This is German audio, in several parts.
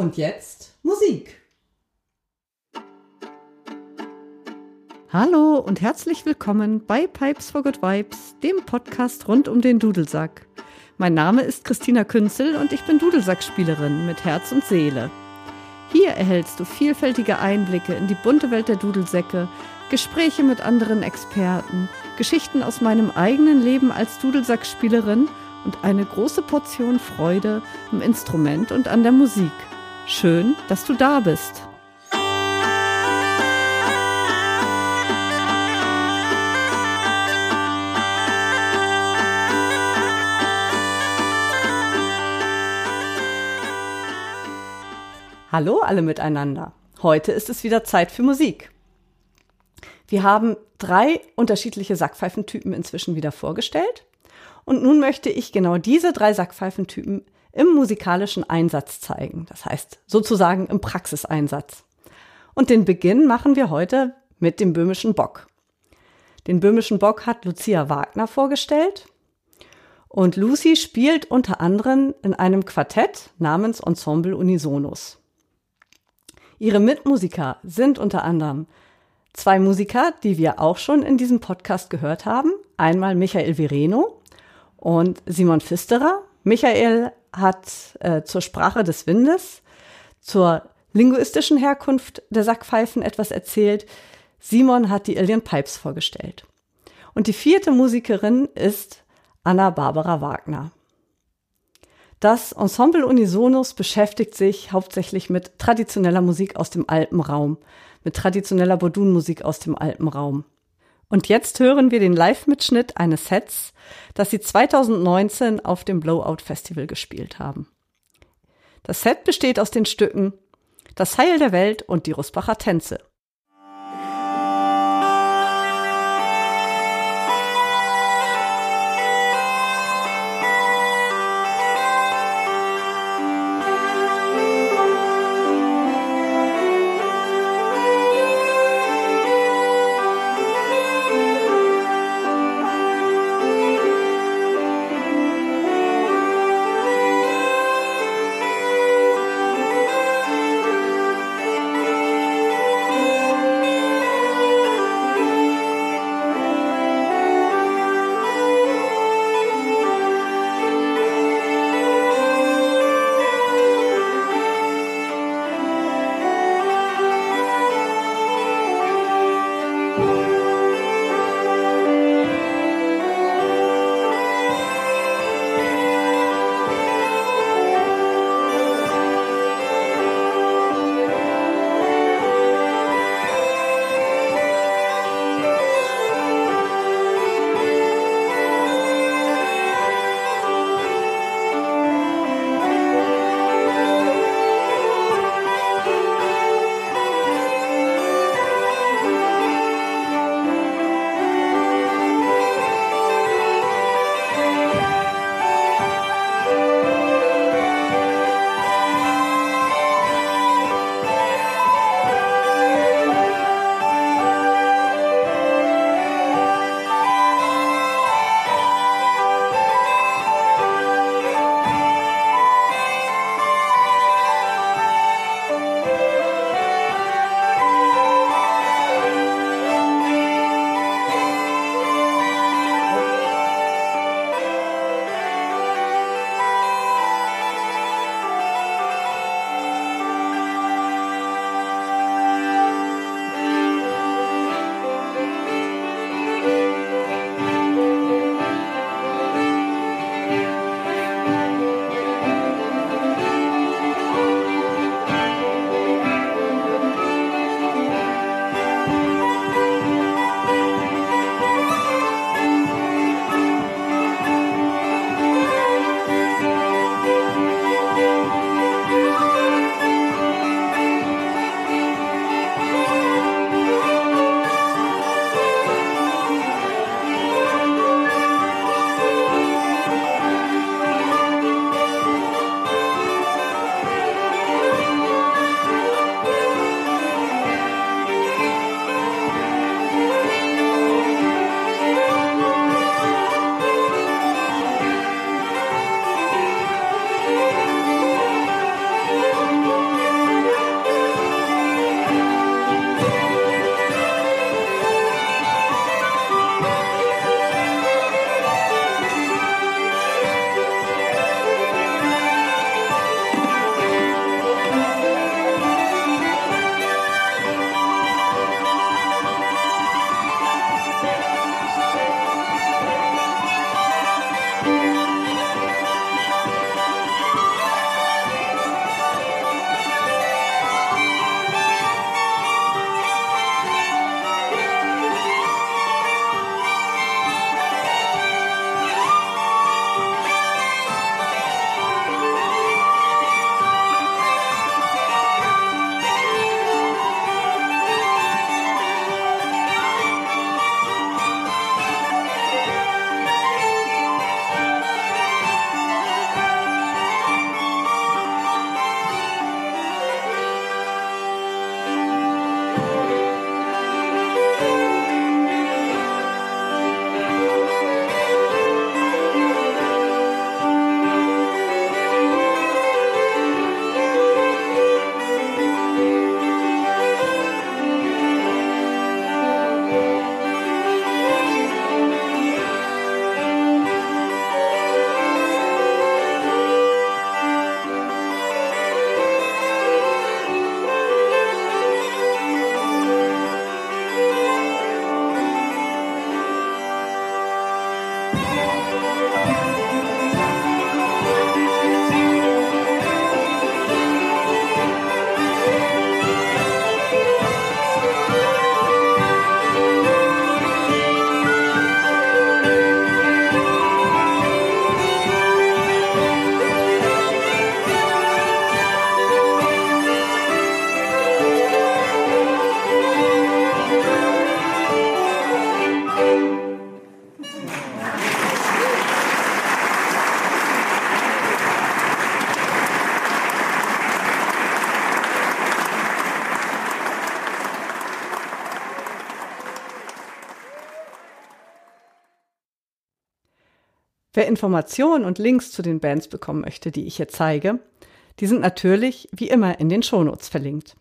Und jetzt Musik. Hallo und herzlich willkommen bei Pipes for Good Vibes, dem Podcast rund um den Dudelsack. Mein Name ist Christina Künzel und ich bin Dudelsackspielerin mit Herz und Seele. Hier erhältst du vielfältige Einblicke in die bunte Welt der Dudelsäcke, Gespräche mit anderen Experten, Geschichten aus meinem eigenen Leben als Dudelsackspielerin und eine große Portion Freude am Instrument und an der Musik. Schön, dass du da bist. Hallo alle miteinander. Heute ist es wieder Zeit für Musik. Wir haben drei unterschiedliche Sackpfeifentypen inzwischen wieder vorgestellt. Und nun möchte ich genau diese drei Sackpfeifentypen im musikalischen Einsatz zeigen. Das heißt sozusagen im Praxiseinsatz. Und den Beginn machen wir heute mit dem böhmischen Bock. Den böhmischen Bock hat Lucia Wagner vorgestellt. Und Lucy spielt unter anderem in einem Quartett namens Ensemble Unisonus. Ihre Mitmusiker sind unter anderem zwei Musiker, die wir auch schon in diesem Podcast gehört haben. Einmal Michael Vireno und Simon Pfisterer. Michael hat äh, zur Sprache des Windes, zur linguistischen Herkunft der Sackpfeifen etwas erzählt. Simon hat die Alien Pipes vorgestellt. Und die vierte Musikerin ist Anna Barbara Wagner. Das Ensemble Unisonus beschäftigt sich hauptsächlich mit traditioneller Musik aus dem Alpenraum, mit traditioneller Bodun-Musik aus dem Alpenraum. Und jetzt hören wir den Live-Mitschnitt eines Sets, das sie 2019 auf dem Blowout Festival gespielt haben. Das Set besteht aus den Stücken Das Heil der Welt und die Rusbacher Tänze. Wer Informationen und Links zu den Bands bekommen möchte, die ich hier zeige, die sind natürlich wie immer in den Shownotes verlinkt.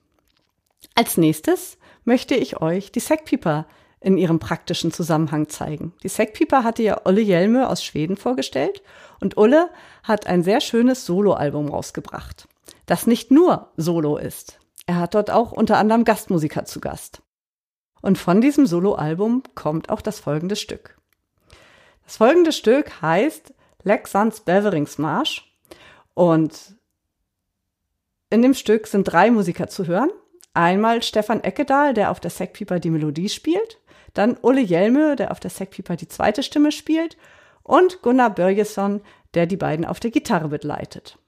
Als nächstes möchte ich euch die Sackpieper in ihrem praktischen Zusammenhang zeigen. Die Sackpieper hatte ja Olle Jelme aus Schweden vorgestellt und Ulle hat ein sehr schönes Soloalbum rausgebracht, das nicht nur Solo ist. Er hat dort auch unter anderem Gastmusiker zu Gast. Und von diesem Soloalbum kommt auch das folgende Stück. Das folgende Stück heißt Lexans Beveringsmarsch und in dem Stück sind drei Musiker zu hören. Einmal Stefan Eckedahl, der auf der Sackpieper die Melodie spielt, dann Ulle Jelme, der auf der Sackpieper die zweite Stimme spielt und Gunnar Börjesson, der die beiden auf der Gitarre begleitet.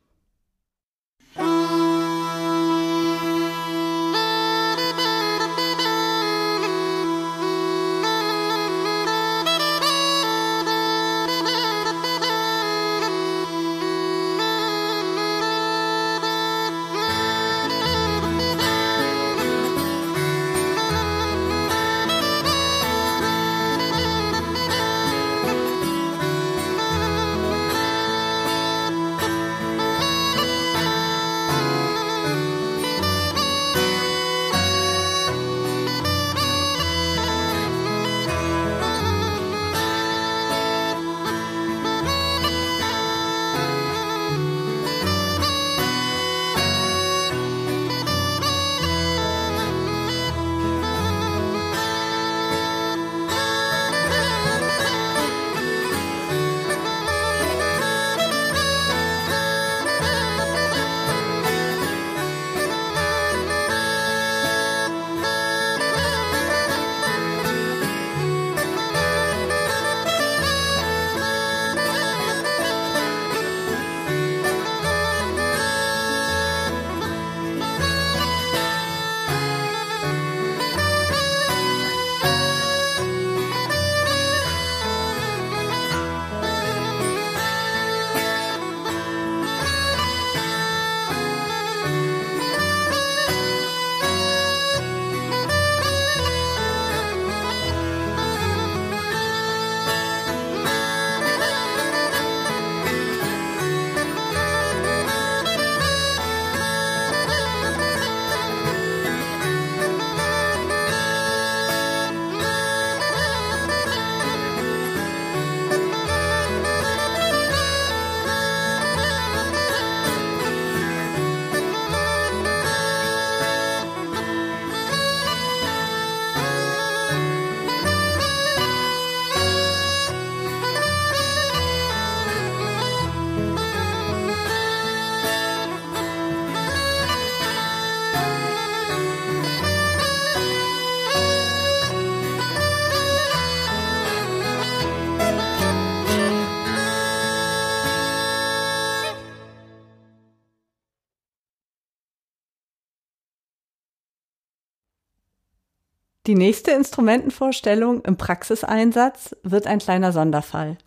Die nächste Instrumentenvorstellung im Praxiseinsatz wird ein kleiner Sonderfall.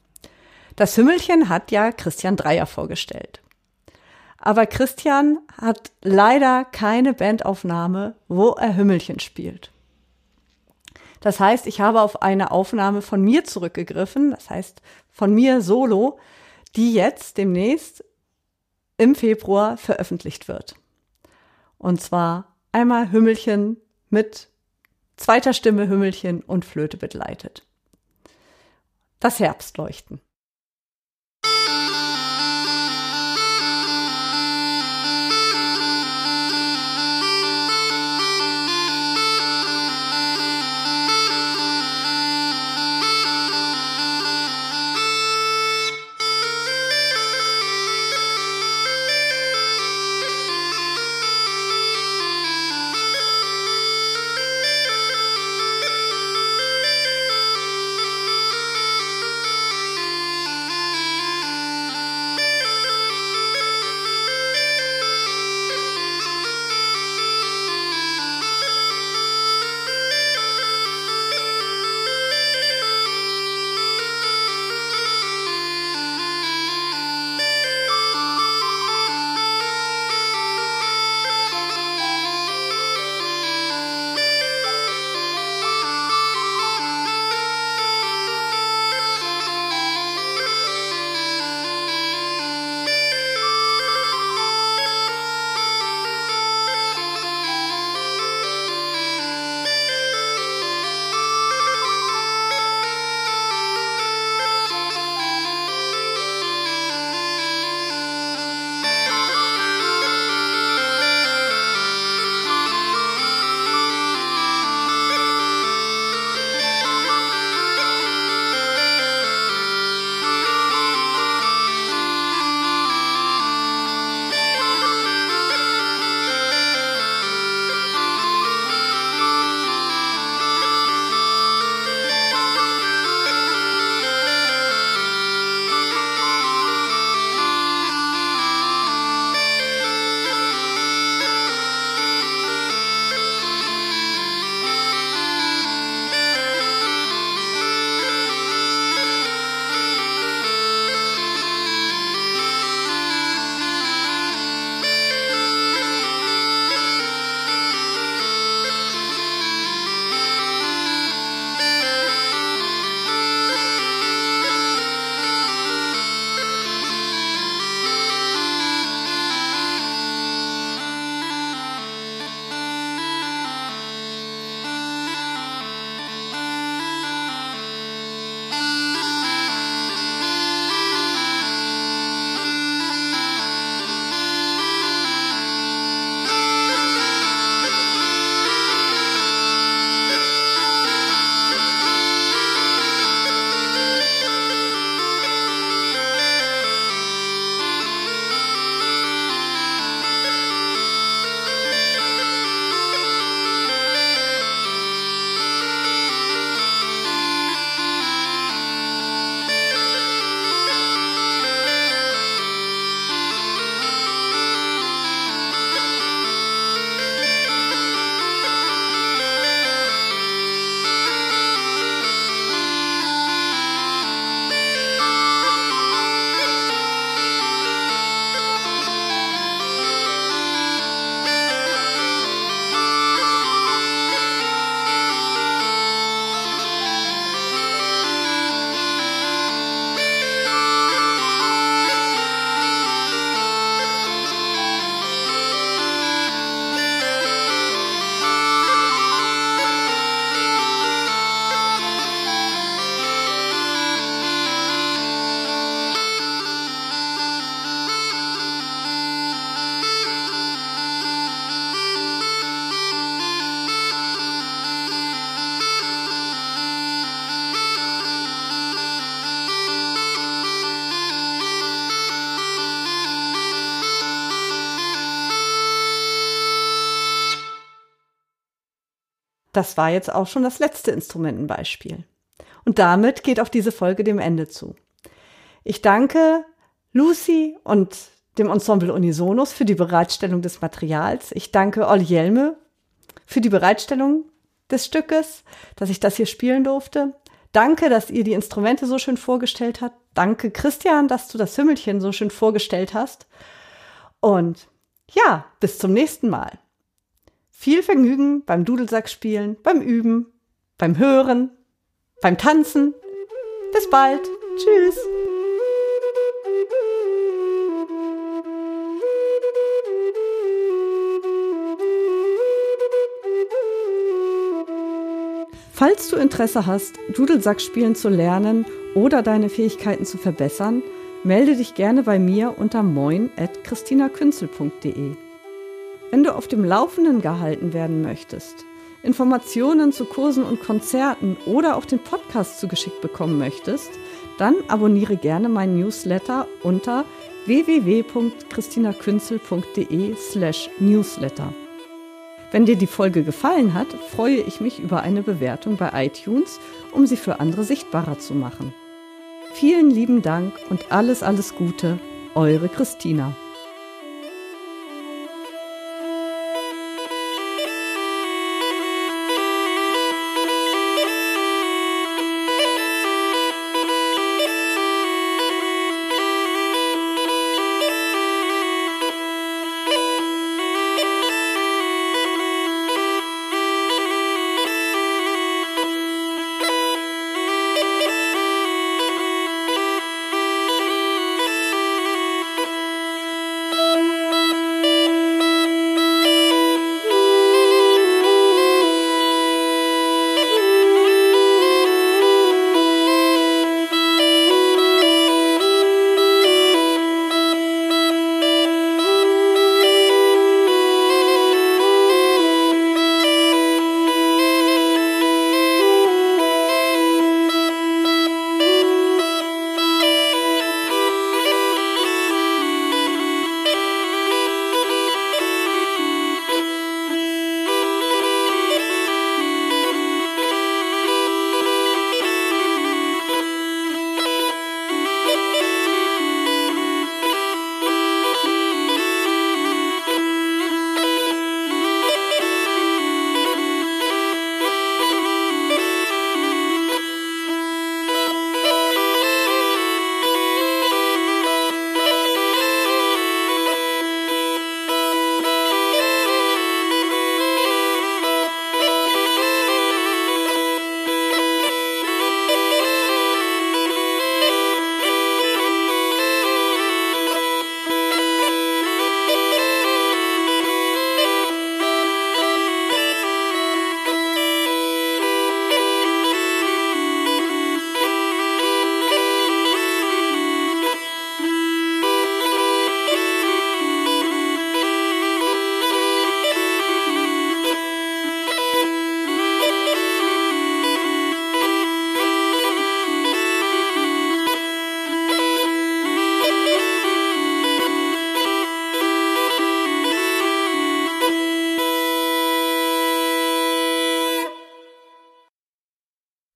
Das Hümmelchen hat ja Christian Dreier vorgestellt. Aber Christian hat leider keine Bandaufnahme, wo er Hümmelchen spielt. Das heißt, ich habe auf eine Aufnahme von mir zurückgegriffen, das heißt von mir solo, die jetzt demnächst im Februar veröffentlicht wird. Und zwar einmal Hümmelchen mit zweiter Stimme Hümmelchen und Flöte begleitet. Das Herbstleuchten. Das war jetzt auch schon das letzte Instrumentenbeispiel. Und damit geht auch diese Folge dem Ende zu. Ich danke Lucy und dem Ensemble Unisonus für die Bereitstellung des Materials. Ich danke Olli Jelme für die Bereitstellung des Stückes, dass ich das hier spielen durfte. Danke, dass ihr die Instrumente so schön vorgestellt habt. Danke, Christian, dass du das Hümmelchen so schön vorgestellt hast. Und ja, bis zum nächsten Mal. Viel Vergnügen beim Dudelsack spielen, beim Üben, beim Hören, beim Tanzen. Bis bald. Tschüss. Falls du Interesse hast, Dudelsack spielen zu lernen oder deine Fähigkeiten zu verbessern, melde dich gerne bei mir unter moin.christinakünzel.de. Wenn du auf dem Laufenden gehalten werden möchtest, Informationen zu Kursen und Konzerten oder auch den Podcast zugeschickt bekommen möchtest, dann abonniere gerne meinen Newsletter unter www.christinakünzel.de slash newsletter. Wenn dir die Folge gefallen hat, freue ich mich über eine Bewertung bei iTunes, um sie für andere sichtbarer zu machen. Vielen lieben Dank und alles, alles Gute, eure Christina.